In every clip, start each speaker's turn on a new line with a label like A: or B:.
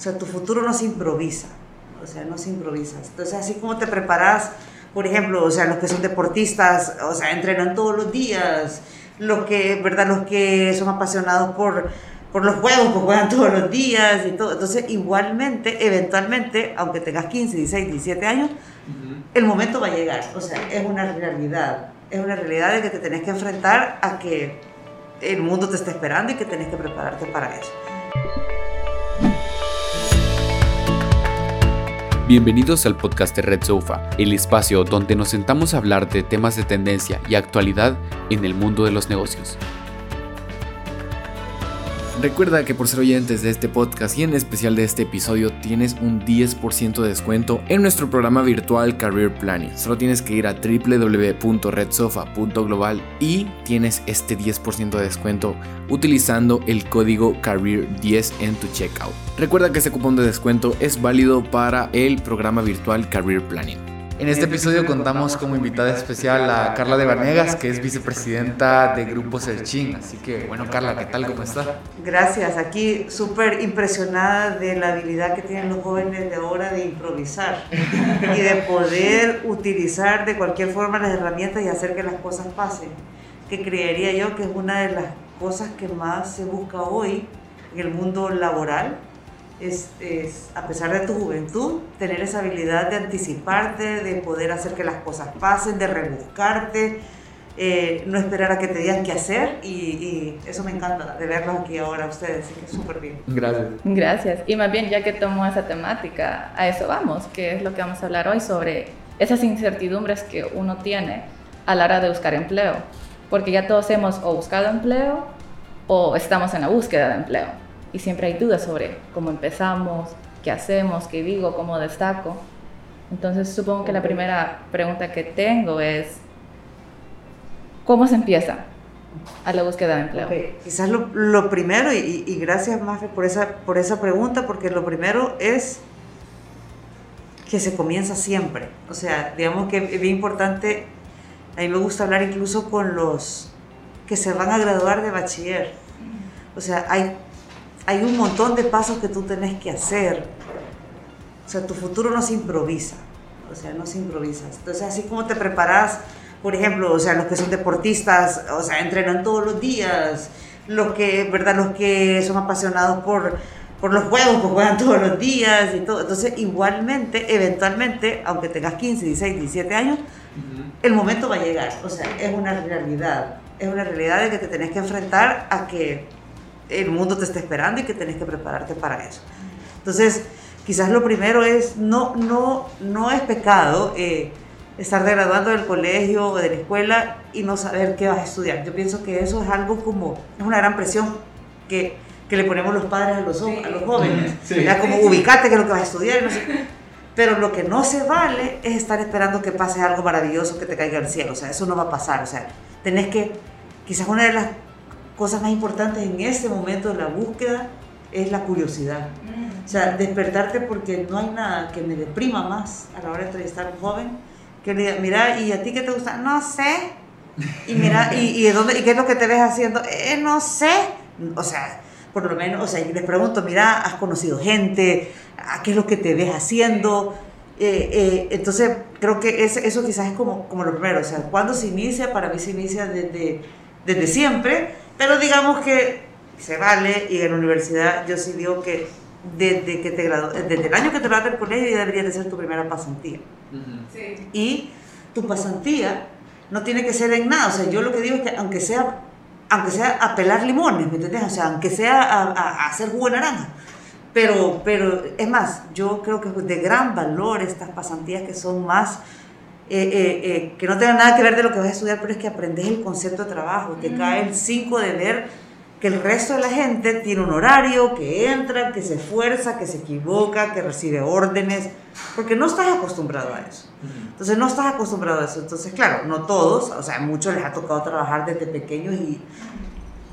A: O sea, tu futuro no se improvisa, o sea, no se improvisa. Entonces, así como te preparas, por ejemplo, o sea, los que son deportistas, o sea, entrenan todos los días, los que, ¿verdad? Los que son apasionados por, por los juegos, pues juegan todos los días y todo. Entonces, igualmente, eventualmente, aunque tengas 15, 16, 17 años, el momento va a llegar. O sea, es una realidad. Es una realidad de que te tenés que enfrentar a que el mundo te está esperando y que tenés que prepararte para eso.
B: Bienvenidos al podcast de Red Sofa, el espacio donde nos sentamos a hablar de temas de tendencia y actualidad en el mundo de los negocios. Recuerda que por ser oyentes de este podcast y en especial de este episodio tienes un 10% de descuento en nuestro programa virtual Career Planning. Solo tienes que ir a www.redsofa.global y tienes este 10% de descuento utilizando el código Career10 en tu checkout. Recuerda que este cupón de descuento es válido para el programa virtual Career Planning.
C: En este episodio contamos como invitada especial a Carla de Vanegas, que es vicepresidenta de Grupo Serchín. Así que, bueno, Carla, ¿qué tal? ¿Cómo está?
A: Gracias. Aquí súper impresionada de la habilidad que tienen los jóvenes de ahora de improvisar y de poder utilizar de cualquier forma las herramientas y hacer que las cosas pasen. Que creería yo que es una de las cosas que más se busca hoy en el mundo laboral es, a pesar de tu juventud, tener esa habilidad de anticiparte, de poder hacer que las cosas pasen, de rebuscarte, eh, no esperar a que te digan qué hacer y, eso me encanta de verlos aquí ahora ustedes, así que súper bien.
C: Gracias.
D: Gracias. Y más bien ya que tomo esa temática, a eso vamos, que es lo que vamos a hablar hoy sobre esas incertidumbres que uno tiene a la hora de buscar empleo, porque ya todos hemos o buscado empleo o estamos en la búsqueda de empleo y siempre hay dudas sobre cómo empezamos, qué hacemos, qué digo, cómo destaco. Entonces supongo que la primera pregunta que tengo es, ¿cómo se empieza a la búsqueda de empleo?
A: Quizás lo, lo primero, y, y, gracias Mafe por esa, por esa pregunta, porque lo primero es que se comienza siempre. O sea, digamos que es bien importante, a mí me gusta hablar incluso con los que se van a graduar de bachiller. O sea, hay hay un montón de pasos que tú tenés que hacer. O sea, tu futuro no se improvisa. O sea, no se improvisa. Entonces, así como te preparas, por ejemplo, o sea, los que son deportistas, o sea, entrenan todos los días, los que, ¿verdad? Los que son apasionados por, por los juegos, pues juegan todos los días y todo. Entonces, igualmente, eventualmente, aunque tengas 15, 16, 17 años, el momento va a llegar. O sea, es una realidad. Es una realidad de que te tenés que enfrentar a que el mundo te está esperando y que tenés que prepararte para eso. Entonces, quizás lo primero es, no, no, no es pecado eh, estar graduando del colegio o de la escuela y no saber qué vas a estudiar. Yo pienso que eso es algo como, es una gran presión que, que le ponemos los padres a los, a los jóvenes. Sí. Como ubicate qué es lo que vas a estudiar. No sé. Pero lo que no se vale es estar esperando que pase algo maravilloso que te caiga del cielo. O sea, eso no va a pasar. O sea, tenés que, quizás una de las cosas más importantes en este momento de la búsqueda es la curiosidad. O sea, despertarte porque no hay nada que me deprima más a la hora de entrevistar a un joven que le diga, mira, ¿y a ti qué te gusta? No sé. Y mira, ¿y, y, dónde, ¿y qué es lo que te ves haciendo? Eh, no sé. O sea, por lo menos, o sea, les pregunto, mira, ¿has conocido gente? ¿A qué es lo que te ves haciendo? Eh, eh, entonces, creo que eso, eso quizás es como, como lo primero. O sea, cuando se inicia? Para mí se inicia desde, desde siempre pero digamos que se vale y en la universidad yo sí digo que desde, que te desde el año que te graduaste del colegio ya debería de ser tu primera pasantía. sí. Y tu pasantía no tiene que ser en nada. O sea, yo lo que digo es que aunque sea, aunque sea a pelar limones, ¿me entiendes? O sea, aunque sea a, a, hacer jugo de naranja. Pero, pero es más, yo creo que es de gran valor estas pasantías que son más eh, eh, eh, que no tenga nada que ver de lo que vas a estudiar, pero es que aprendes el concepto de trabajo, te cae el 5 de ver que el resto de la gente tiene un horario, que entra, que se esfuerza, que se equivoca, que recibe órdenes, porque no estás acostumbrado a eso. Entonces no estás acostumbrado a eso. Entonces, claro, no todos, o sea, a muchos les ha tocado trabajar desde pequeños y,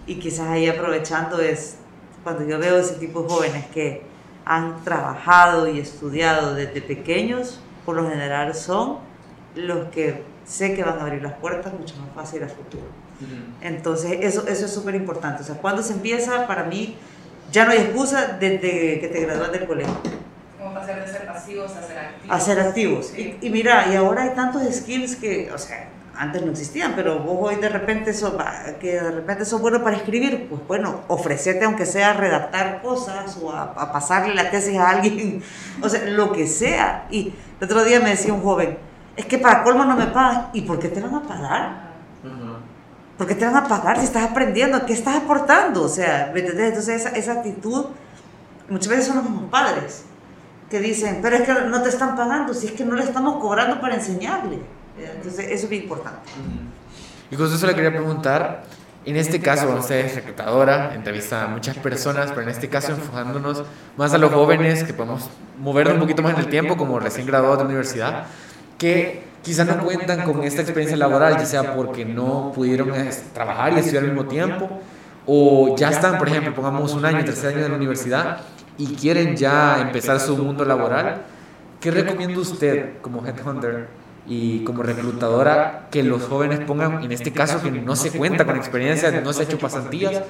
A: y quizás ahí aprovechando es cuando yo veo ese tipo de jóvenes que han trabajado y estudiado desde pequeños, por lo general son los que sé que van a abrir las puertas mucho más fácil al futuro. Entonces, eso, eso es súper importante. O sea, cuando se empieza, para mí, ya no hay excusa desde que te gradúas del colegio.
D: Como pasar de ser pasivos a ser activos.
A: A ser activos.
D: Sí.
A: Y, y mira, y ahora hay tantos skills que, o sea, antes no existían, pero vos hoy de repente sos, que de repente sos bueno para escribir, pues bueno, ofrecete aunque sea a redactar cosas o a, a pasarle la tesis a alguien, o sea, lo que sea. Y el otro día me decía un joven, es que para colmo no me pagan. ¿Y por qué te van a pagar? ¿Por qué te van a pagar si estás aprendiendo? ¿Qué estás aportando? O sea, ¿me entendés? Entonces esa, esa actitud, muchas veces son los mismos padres que dicen, pero es que no te están pagando, si es que no le estamos cobrando para enseñarle. Entonces eso es bien importante.
C: Y justo eso le quería preguntar. En este caso, usted es reclutadora, entrevista a muchas personas, pero en este caso enfocándonos más a los jóvenes que podemos movernos un poquito más en el tiempo, como recién graduados de universidad, que quizás no cuentan con esta experiencia laboral, ya sea porque no pudieron trabajar y estudiar al mismo tiempo, o ya están, por ejemplo, pongamos un año, tercer año de la universidad y quieren ya empezar su mundo laboral. ¿Qué recomienda usted como headhunter y como reclutadora que los jóvenes pongan, en este caso que no se cuenta con experiencia, no se ha hecho pasantías,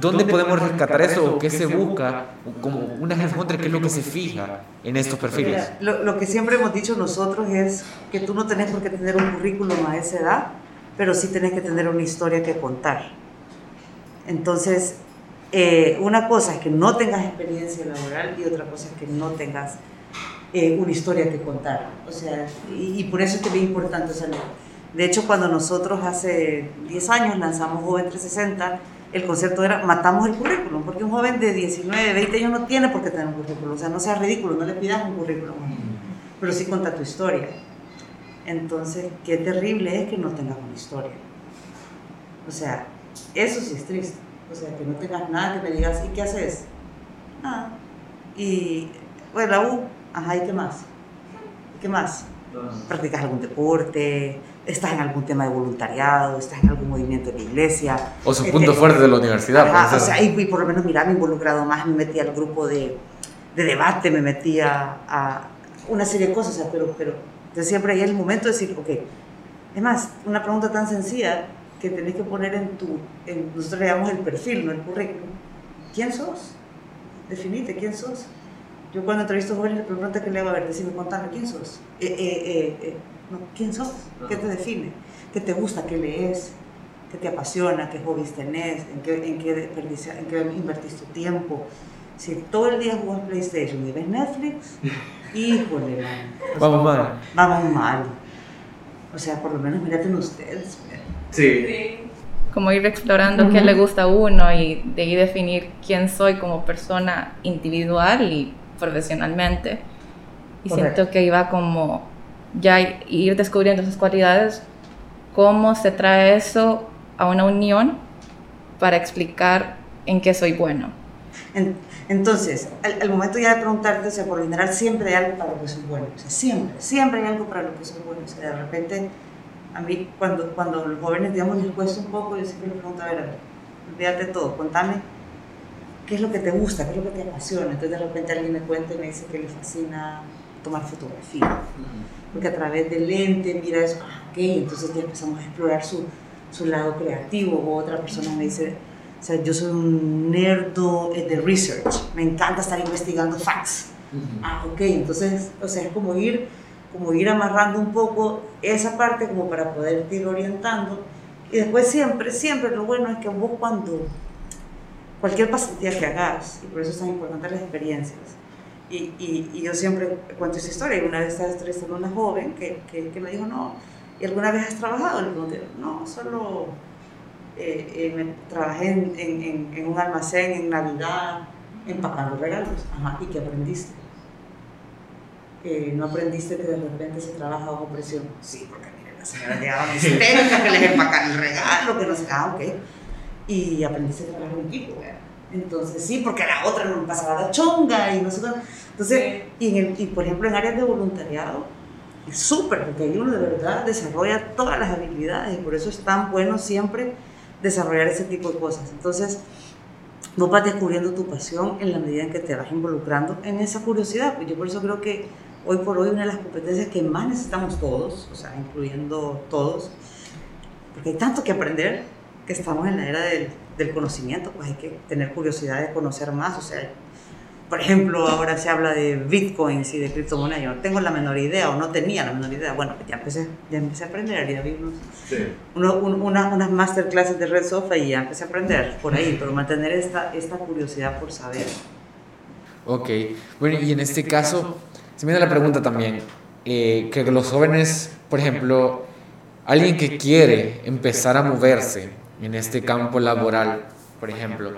C: ¿dónde podemos rescatar eso qué se busca como una headhunter, qué es lo que se fija en estos perfiles?
A: Mira, lo, lo que siempre hemos dicho nosotros es que tú no tenés por qué tener un currículum a esa edad, pero sí tenés que tener una historia que contar. Entonces, eh, una cosa es que no tengas experiencia laboral y otra cosa es que no tengas eh, una historia que contar. O sea, y, y por eso es que es importante. O sea, de hecho, cuando nosotros hace 10 años lanzamos Joven 360, el concepto era matamos el currículum, porque un joven de 19, 20 años no tiene por qué tener un currículum. O sea, no sea ridículo, no le pidas un currículum, pero sí cuenta tu historia. Entonces, qué terrible es que no tengas una historia. O sea, eso sí es triste. O sea, que no tengas nada que me digas, ¿y qué haces? Nada. Y, bueno, la U, ajá, ¿y qué más? ¿Qué más? ¿Practicas algún deporte? ¿Estás en algún tema de voluntariado? ¿Estás en algún movimiento de la iglesia?
C: O su
A: Este,
C: punto fuerte de la universidad.
A: Ajá, o sea, y, y por lo menos, mira, me he involucrado más, me metí al grupo de, de debate, me metí a, a una serie de cosas, pero, pero entonces siempre hay el momento de decir, ok, es más, una pregunta tan sencilla que tenés que poner en tu, en, nosotros le llamamos el perfil, no el currículum. ¿Quién sos? Definite, ¿quién sos? Yo cuando entrevisto jóvenes le pregunto que le hago, a ver, decime, contame, ¿quién sos? Eh, eh, eh, eh, no, ¿Quién sos? ¿Qué te define? ¿Qué te gusta? ¿Qué lees? ¿Qué te apasiona? ¿Qué hobbies tenés? ¿En qué, en qué, en qué invertís tu tiempo? Si todo el día jugás PlayStation y ves Netflix, híjole, man,
C: Vamos mal.
A: vamos mal. O sea, por lo menos míraten ustedes.
C: Sí.
D: Como ir explorando qué le gusta a uno y de ahí definir quién soy como persona individual y profesionalmente. Y
A: Correcto.
D: siento que iba como ya ir descubriendo esas cualidades, cómo se trae eso a una unión para explicar en qué soy bueno.
A: En- Entonces, al, al momento ya de preguntarte, o sea, por lo general siempre hay algo para lo que soy bueno. O sea, siempre, siempre hay algo para lo que soy bueno. O sea, de repente, a mí, cuando, cuando los jóvenes, digamos, les cuesta un poco, yo siempre les pregunto, a ver, olvídate todo, contame qué es lo que te gusta, qué es lo que te apasiona. Entonces, de repente alguien me cuenta y me dice que le fascina tomar fotografía. Porque a través del lente mira eso, ah, ok, entonces ya empezamos a explorar su, su lado creativo. O otra persona me dice, o sea, yo soy un nerdo de research, me encanta estar investigando facts. Ah, ok, entonces, o sea, es como ir, como ir amarrando un poco esa parte como para poder ir orientando. Y después siempre, siempre lo bueno es que vos cuando, cualquier pasantía que hagas, y por eso es tan importante las experiencias, y, y, y yo siempre cuento esa historia, y una vez estaba entrevistando a una joven que, que, que me dijo, no, ¿y alguna vez has trabajado? Le pregunté, no, solo eh, eh, me- trabajé en, en, en- un almacén en Navidad empacando regalos. Ajá, ¿y qué aprendiste? Eh, ¿No aprendiste que de repente se trabaja bajo presión? Sí, porque mire, la señora llegaba histérica, que les empacan el regalo, que no sé, ah, ok. Y aprendiste a trabajar en equipo. Entonces, sí, porque la otra no pasaba la chonga y no sé qué. Entonces, y, en el, y por ejemplo, en áreas de voluntariado, es súper, porque ahí uno de verdad desarrolla todas las habilidades y por eso es tan bueno siempre desarrollar ese tipo de cosas. Entonces, vos vas descubriendo tu pasión en la medida en que te vas involucrando en esa curiosidad. Pues yo por eso creo que hoy por hoy una de las competencias que más necesitamos todos, o sea, incluyendo todos, porque hay tanto que aprender que estamos en la era del del conocimiento, pues hay que tener curiosidad de conocer más, o sea, por ejemplo, ahora se habla de bitcoins y de criptomonedas. Yo no tengo la menor idea o no tenía la menor idea. Bueno, ya empecé, ya empecé a aprender. Ya vi unos, unas masterclasses de Red Sofa y ya empecé a aprender por ahí, pero mantener esta, esta curiosidad por saber.
C: Ok, bueno, y en este caso, se me da la pregunta también, eh, que los jóvenes, por ejemplo, alguien que quiere empezar a moverse en este campo laboral, por ejemplo,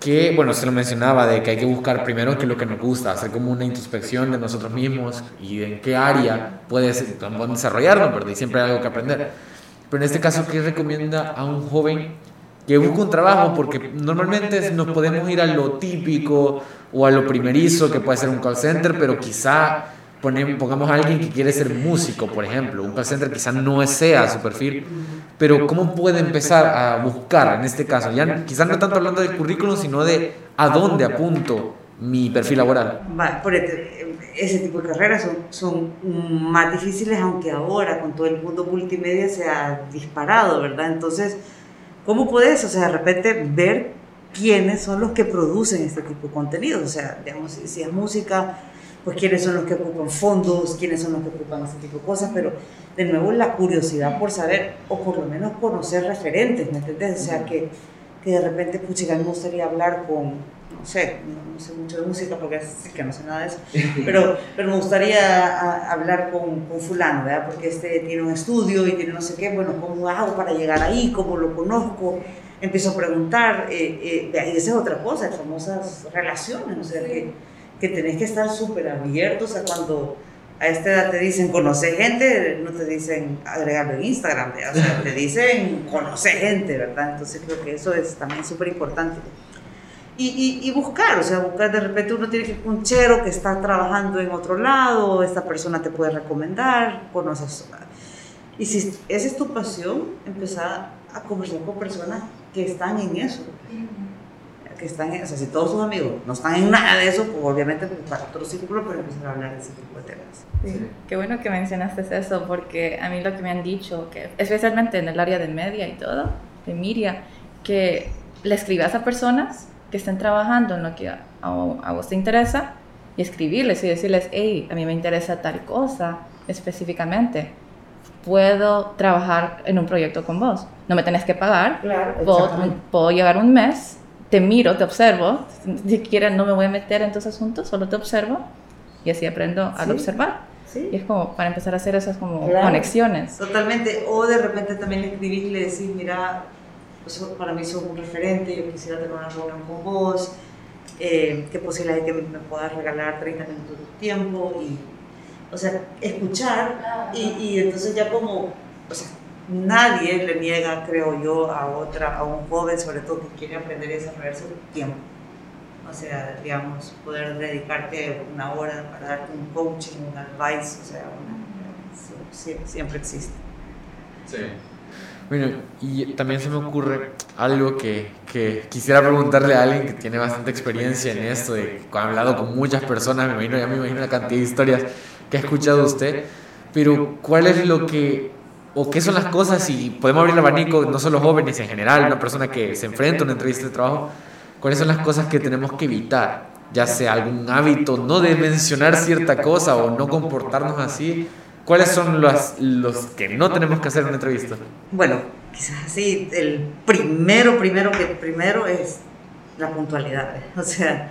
C: que, bueno, se lo mencionaba, de que hay que buscar primero qué es lo que nos gusta, hacer como una introspección de nosotros mismos y en qué área puedes desarrollarnos, pero siempre hay algo que aprender. Pero en este caso, ¿qué recomienda a un joven que busque un trabajo? Porque normalmente nos podemos ir a lo típico o a lo primerizo, que puede ser un call center, pero quizá pongamos a alguien que quiere ser músico, por ejemplo, un call center quizá no sea su perfil, pero ¿cómo puede empezar a buscar en este caso? Ya quizás no tanto hablando del currículum, sino de a dónde apunto mi perfil laboral.
A: por ese tipo de carreras son, son más difíciles, aunque ahora con todo el mundo multimedia se ha disparado, ¿verdad? Entonces, ¿cómo puedes, o sea, de repente ver quiénes son los que producen este tipo de contenido? O sea, digamos, si es música, pues quiénes son los que ocupan fondos, quiénes son los que ocupan ese tipo de cosas, pero de nuevo la curiosidad por saber, o por lo menos conocer referentes, ¿me entiendes? O sea, que, que de repente, puchica, me gustaría hablar con, no sé, no, sé mucho de música porque es que no sé nada de eso, pero, pero me gustaría hablar con, con, fulano, ¿verdad? Porque este tiene un estudio y tiene no sé qué, bueno, ¿cómo hago para llegar ahí? ¿Cómo lo conozco? Empiezo a preguntar, eh, eh, y esa es otra cosa, las famosas relaciones, o sea, que que tenés que estar súper abiertos a cuando a esta edad te dicen conocer gente, no te dicen agregarlo en Instagram, o sea, te dicen conocer gente, ¿verdad? Entonces creo que eso es también súper importante. Y, y, buscar, o sea, buscar de repente uno tiene que ir un chero que está trabajando en otro lado, esta persona te puede recomendar, conoces. Y si esa es tu pasión, empezar a conversar con personas que están en eso que están, o sea, si todos sus amigos no están en nada de eso, pues obviamente pues, para otro círculo, pero empezar a hablar de ese tipo de temas.
D: Sí. Qué bueno que mencionaste eso, porque a mí lo que me han dicho, que especialmente en el área de media y todo, de Miria, que le escribas a personas que estén trabajando en lo que a, a vos te interesa y escribirles y decirles, hey, a mí me interesa tal cosa específicamente puedo trabajar en un proyecto con vos. No me tenés que pagar. Claro, puedo, puedo, llegar un mes te miro, te observo, ni siquiera no me voy a meter en tus asuntos, solo te observo y así aprendo al observar. ¿Sí? Y es como para empezar a hacer esas como conexiones.
A: Totalmente. O de repente también le escribís y le decís, mira, para mí sos un referente, yo quisiera tener una reunión con vos, eh, qué posibilidad hay que me puedas regalar 30 minutos de tiempo y, o sea, escuchar y, y entonces ya como, o sea, nadie le niega, creo yo, a otra, a un joven, sobre todo que quiere aprender y desarrollarse tiempo. O sea, digamos, poder dedicarte una hora para darte un coaching, un advice, o sea, siempre existe.
C: Sí. Bueno, y también se me ocurre algo que, que, quisiera preguntarle a alguien que tiene bastante experiencia en esto, de, ha hablado con muchas personas, me imagino, ya me imagino la cantidad de historias que ha escuchado usted, pero ¿cuál es lo que o qué son las cosas y podemos abrir el abanico, no solo jóvenes en general, una persona que se enfrenta a una entrevista de trabajo, cuáles son las cosas que tenemos que evitar, ya sea algún hábito, no de mencionar cierta cosa o no comportarnos así, cuáles son los, los que no tenemos que hacer en una entrevista.
A: Bueno, quizás así, el primero, primero que primero es la puntualidad, o sea,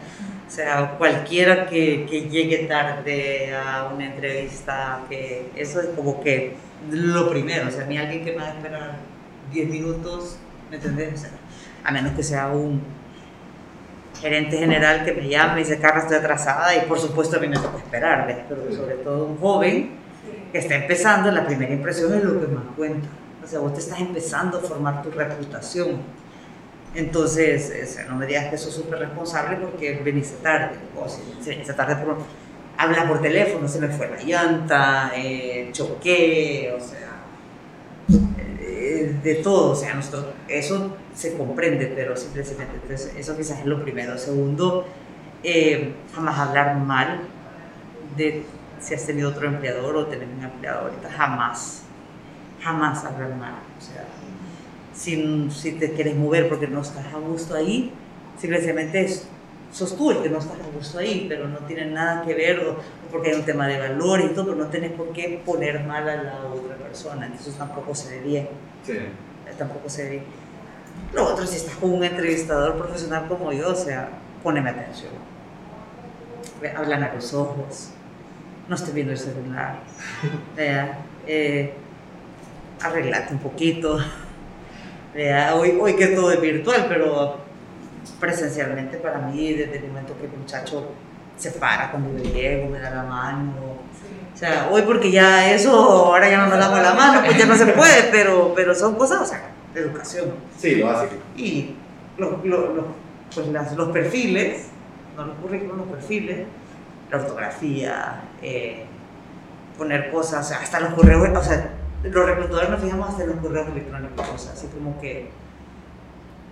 A: o sea, cualquiera que, que llegue tarde a una entrevista, que eso es como que lo primero, o sea, a mí alguien que me va a esperar 10 minutos, ¿me entendés? O sea, a menos que sea un gerente general que me llame y dice, Carla, estoy atrasada y por supuesto a mí me toca esperar, pero sobre todo un joven que está empezando, la primera impresión es lo que más cuenta. O sea, vos te estás empezando a formar tu reputación. Entonces, no me digas que sos súper responsable porque veniste tarde, o si veniste tarde por habla por teléfono, se me fue la llanta, eh, choqué, o sea, eh, de todo, o sea, eso se comprende, pero simplemente, entonces, eso quizás es lo primero. Segundo, eh, jamás hablar mal de si has tenido otro empleador o tener un empleador ahorita, jamás, jamás hablar mal, si, si te quieres mover porque no estás a gusto ahí, simplemente es, sos tú el que no estás a gusto ahí, pero no tiene nada que ver, o, porque hay un tema de valor y todo, pero no tenés por qué poner mal a la otra persona, eso tampoco se ve bien.
C: Sí.
A: Tampoco se ve bien. Lo otro, si estás con un entrevistador profesional como yo, o sea, poneme atención. Hablan a los ojos, no estoy viendo el celular. Eh, arreglate un poquito. Hoy, hoy que todo es virtual, pero presencialmente para mí, desde el momento que el muchacho se para cuando yo llego, me da la mano. O sea, hoy porque ya eso, ahora ya no nos damos la mano, pues ya no se puede, pero, pero son cosas, o sea, de educación.
C: Sí, lo hace.
A: Y los, los, los, pues las, los perfiles, no los currículos, los perfiles, la ortografía, eh, poner cosas, hasta los correos, o sea, los reclutadores nos fijamos hasta en los correos electrónicos, o sea, así como que,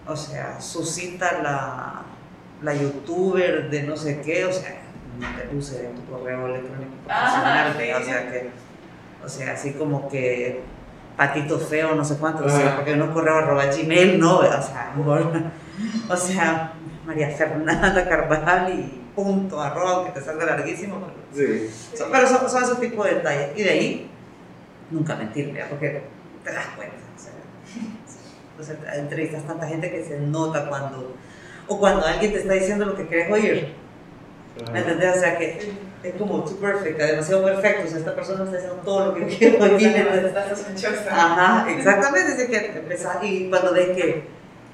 A: o sea, suscita la, la youtuber de no sé qué, o sea, no te puse en tu correo electrónico profesional, o sea que, o sea, así como que patito feo, no sé cuánto, o sea, porque no correo arroba gmail, no, o sea, o sea, María Fernanda Carvajal y punto, arroba, aunque te salga larguísimo, pero, sí. son, pero son, son esos tipos de detalles, y de ahí nunca mentir, porque te das cuenta. O sea, entrevistas tanta gente que se nota cuando, o cuando alguien te está diciendo lo que quieres oír. ¿Me entendés? O sea, que es como too perfect, demasiado perfecto. O sea, esta persona está diciendo todo lo que quiero oír. Ajá, exactamente. Es que y cuando ves que,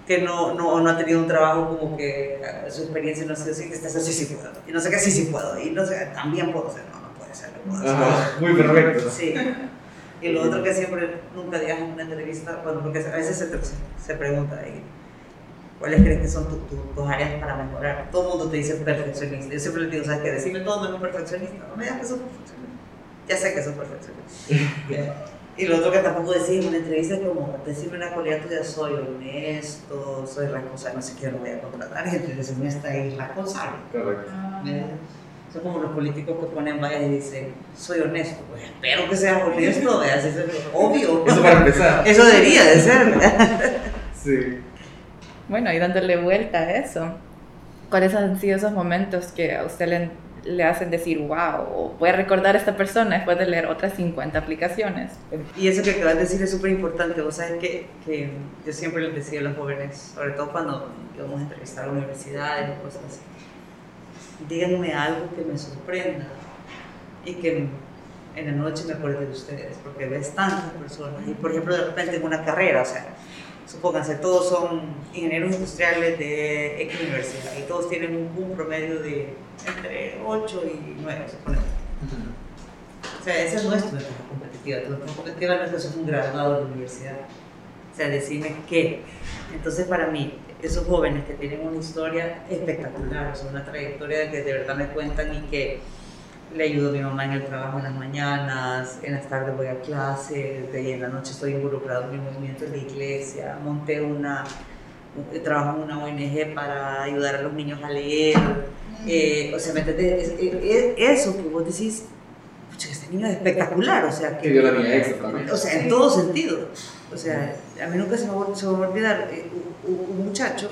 A: que no, no, no, ha tenido un trabajo como que su experiencia no sé si que estás así, sí puedo. Y no sé qué, sí, sí puedo. Y no sé, también puedo hacer. No, no puede ser. No puedo
C: hacer. muy perfecto.
A: Sí. Y lo otro que siempre, nunca digas en una entrevista, bueno, porque a veces se, se pregunta ahí, ¿cuáles crees que son tus áreas para mejorar? Todo el mundo te dice perfeccionista. Yo siempre le digo, ¿sabes qué? Decime todo menos perfeccionista. No me digas que sos perfeccionista. Ya sé que sos perfeccionista. y lo otro que tampoco decís en una entrevista es como, decirme una cualidad tuya, soy honesto, soy responsable, no sé qué, no voy a contratar gente, decirme esta es responsable. Correcto. Son como los políticos que ponen vallas y dicen, soy honesto. Pues espero que seas honesto, así es obvio.
C: Eso para empezar.
A: Eso debería de ser.
C: sí.
D: Bueno, y dándole vuelta a eso, ¿cuáles han sido esos momentos que a usted le, le hacen decir, wow, o puede recordar a esta persona después de leer otras 50 aplicaciones?
A: Y eso que acabas de decir es súper importante. Vos sabes que, que, yo siempre les decía a los jóvenes, sobre todo cuando íbamos a entrevistar a universidades o cosas así díganme algo que me sorprenda y que en la noche me acuerde de ustedes, porque ves tantas personas y por ejemplo de repente en una carrera, o sea, supónganse, todos son ingenieros industriales de X universidad y todos tienen un, promedio de entre 8 y 9, suponemos. O sea, esa no es tu ventaja competitiva, tu ventaja competitiva no es que sos un graduado de la universidad. O sea, decime qué. Entonces, para mí, esos jóvenes que tienen una historia espectacular, o sea, una trayectoria que de verdad me cuentan y que le ayudo a mi mamá en el trabajo en las mañanas, en las tardes voy a clase, y en la noche estoy involucrado en mi movimiento en la iglesia, monté una, trabajo en una ONG para ayudar a los niños a leer, eh, o sea, ¿me entiendes? eso que vos decís, pucha, este niño es espectacular, o sea, que...
C: la niña
A: O sea, en todo sentido. O sea, a mí nunca se me, va a olvidar eh, un, muchacho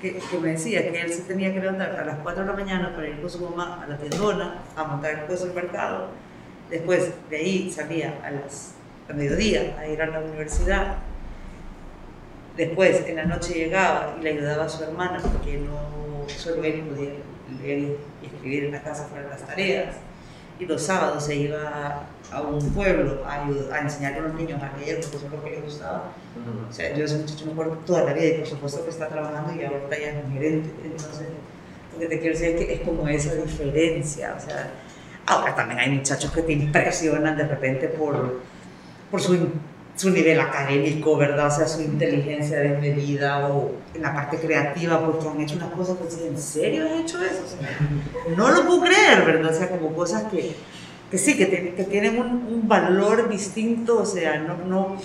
A: que, que, me decía que él se tenía que levantar a las 4 de la mañana para ir con su mamá a la tiendona a montar el coso del mercado. Después de ahí salía a las a mediodía a ir a la universidad. Después en la noche llegaba y le ayudaba a su hermana porque no solo él podía leer y escribir en la casa para las tareas y los sábados se iba a un pueblo a, a enseñarle a los niños a leer, porque eso es lo que les gustaba. O sea, yo ese muchacho me acuerdo toda la vida y por supuesto que está trabajando y ahora ya es gerente. Entonces, lo que te quiero decir es que es como esa diferencia. O sea, ahora también hay muchachos que te impresionan de repente por, por su su nivel académico, ¿verdad? O sea, su inteligencia desmedida o en la parte creativa, porque han hecho unas cosas que ¿en serio han hecho eso? no lo puedo creer, ¿verdad? O sea, como cosas que, que sí, que, que tienen un, un, valor distinto, o sea, no, no,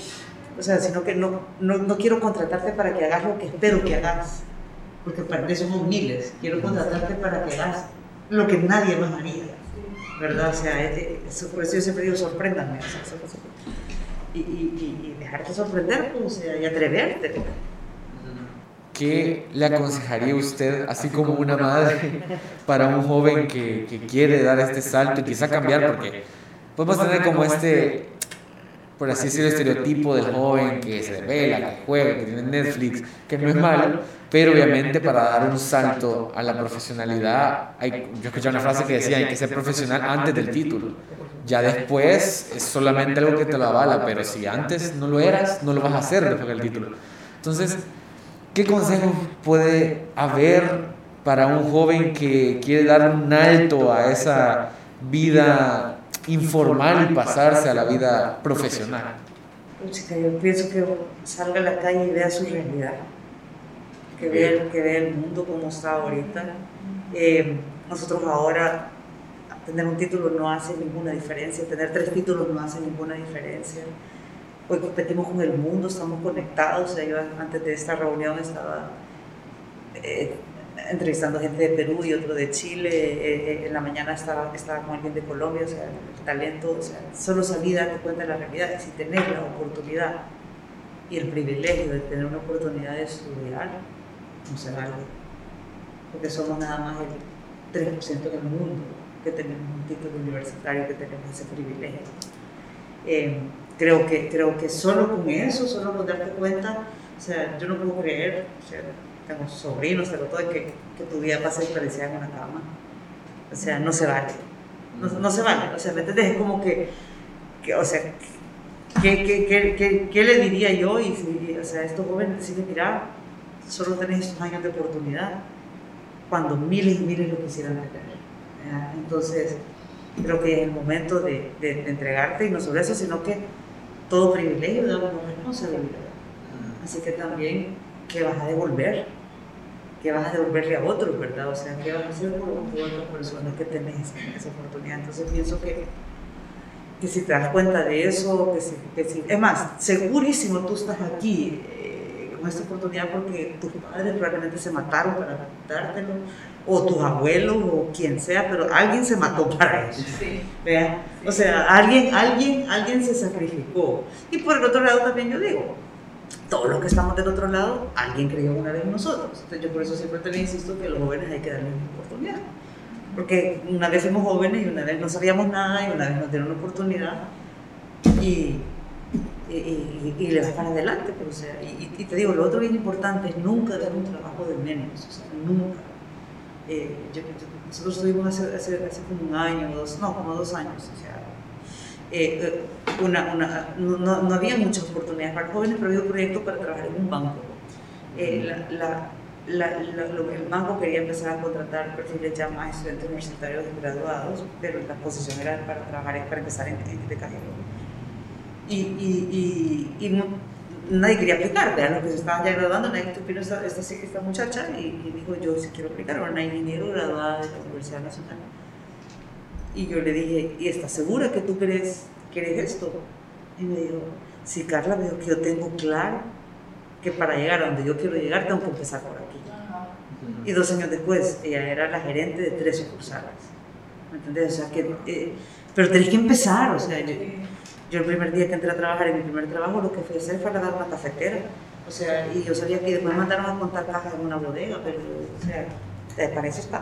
A: o sea, sino que no, no, no, quiero contratarte para que hagas lo que espero que hagas, porque para eso somos miles, quiero contratarte para que hagas lo que nadie más haría, ¿verdad? O sea, eso, por eso yo siempre digo, sorpréndanme, o sea, y, y, y dejarte sorprender, pues, y atreverte.
C: ¿Qué le aconsejaría usted, así como una madre, para un joven que, que quiere dar este salto y quizá cambiar? Porque podemos tener como este, por así decirlo, estereotipo del joven que se revela, que juega, que tiene Netflix, que no es malo, pero obviamente para dar un salto a la profesionalidad, hay, yo escuché una frase que decía, hay que ser profesional antes del título. Ya después es solamente algo que te lo avala, pero si antes no lo eras, no lo vas a hacer después del título. Entonces, ¿Qué consejos puede haber para un joven que quiere dar un alto a esa vida informal y pasarse a la vida profesional?
A: yo pienso que salga a la calle y vea su realidad, que vea, que vea el mundo como está ahorita. Eh, nosotros ahora, tener un título no hace ninguna diferencia, tener tres títulos no hace ninguna diferencia hoy competimos con el mundo, estamos conectados. Yo antes de esta reunión estaba eh, entrevistando gente de Perú y otro de Chile. Eh, eh, en la mañana estaba, estaba con alguien de Colombia, o sea, el talento, o sea, solo salir darte cuenta de la realidad. Si tener la oportunidad y el privilegio de tener una oportunidad de estudiar, no se vale. Porque somos nada más el 3% del mundo que tenemos un título universitario, que tenemos ese privilegio creo que, creo que solo con eso, solo con darte cuenta, o sea, yo no puedo creer, o sea, tengo sobrinos, tengo todo, que, tu vida pasa desperdiciada en una cama. O sea, no se vale. No, se vale. O sea, ¿me entiendes? Es como que, que o sea, ¿qué, qué, qué, ¿qué, le diría yo? Y si, o sea, estos jóvenes deciden, mira, solo tenés estos años de oportunidad, cuando miles y miles lo quisieran tener. Entonces, creo que es el momento de, de, de entregarte y no solo eso, sino que todo privilegio da una responsabilidad. Así que también, ¿qué vas a devolver? ¿Qué vas a devolverle a otros, verdad? O sea, ¿qué vas a hacer por, otras personas que tenés esa oportunidad? Entonces pienso que, que si te das cuenta de eso, que si, que si, es más, segurísimo tú estás aquí eh, con esta oportunidad porque tus padres probablemente se mataron para dártelo o tus abuelos o quien sea, pero alguien se mató para eso. Sí. O sea, alguien, alguien, alguien se sacrificó. Y por el otro lado también yo digo, todos los que estamos del otro lado, alguien creyó una vez en nosotros. Entonces yo por eso siempre te insisto que a los jóvenes hay que darles una oportunidad. Porque una vez fuimos jóvenes y una vez no sabíamos nada y una vez nos dieron una oportunidad y, y, y, le vas para adelante. Pero, o sea, y, te digo, lo otro bien importante es nunca dar un trabajo de menos, o sea, nunca eh, nosotros estuvimos hace, hace, como un año, dos, no, como dos años, o sea, eh, eh, una, una, no, no, había muchas oportunidades para jóvenes, pero había un proyecto para trabajar en un banco. la, la, el banco quería empezar a contratar perfiles ya más estudiantes universitarios y graduados, pero la posición era para trabajar, para empezar en, en de cajero. Y, y, y, y nadie quería aplicar, vean los que se estaban ya graduando, nadie vino esta, esta, esta muchacha y, dijo, yo sí quiero aplicar, una ingeniero graduada de la Universidad Nacional. Y yo le dije, ¿y estás segura que tú crees, quieres esto? Y me dijo, sí, Carla, veo que yo tengo claro que para llegar a donde yo quiero llegar tengo que empezar por aquí. Y dos años después, ella era la gerente de tres sucursales. ¿Me entiendes? O sea, que, eh, pero tenés que empezar, o sea, yo, yo el primer día que entré a trabajar en mi primer trabajo lo que fui a hacer fue dar una cafetera. O sea, y yo sabía que después me mandaron a contar cajas en una bodega, pero, o sea, para eso está.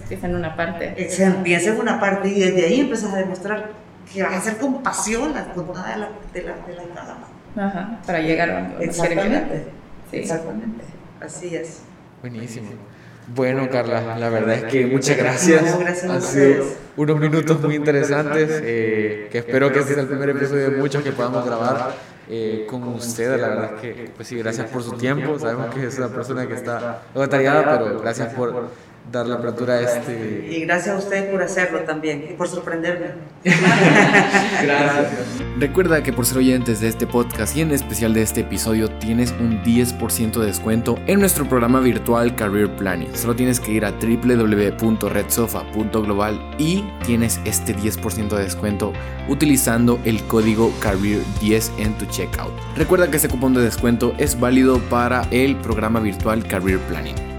D: Empieza en una parte.
A: Se empieza en una parte y desde ahí empiezas a demostrar que vas a hacer con pasión la contada de la, de la, de
D: la Ajá, para llegar a donde
A: Exactamente. Sí. Exactamente. Así es.
C: Buenísimo. Bueno, Carla, la verdad es que muchas gracias. Han sido unos minutos muy interesantes, eh, que espero que este sea el primer episodio de muchos que podamos grabar eh, con usted. La verdad es que, pues sí, gracias por su tiempo. Sabemos que es una persona que está agotariada, pero gracias por dar la apertura a este...
A: Y gracias a ustedes por hacerlo también y por sorprenderme.
C: gracias.
B: Recuerda que por ser oyentes de este podcast y en especial de este episodio tienes un 10% de descuento en nuestro programa virtual Career Planning. Solo tienes que ir a www.redsofa.global y tienes este 10% de descuento utilizando el código Career10 en tu checkout. Recuerda que este cupón de descuento es válido para el programa virtual Career Planning.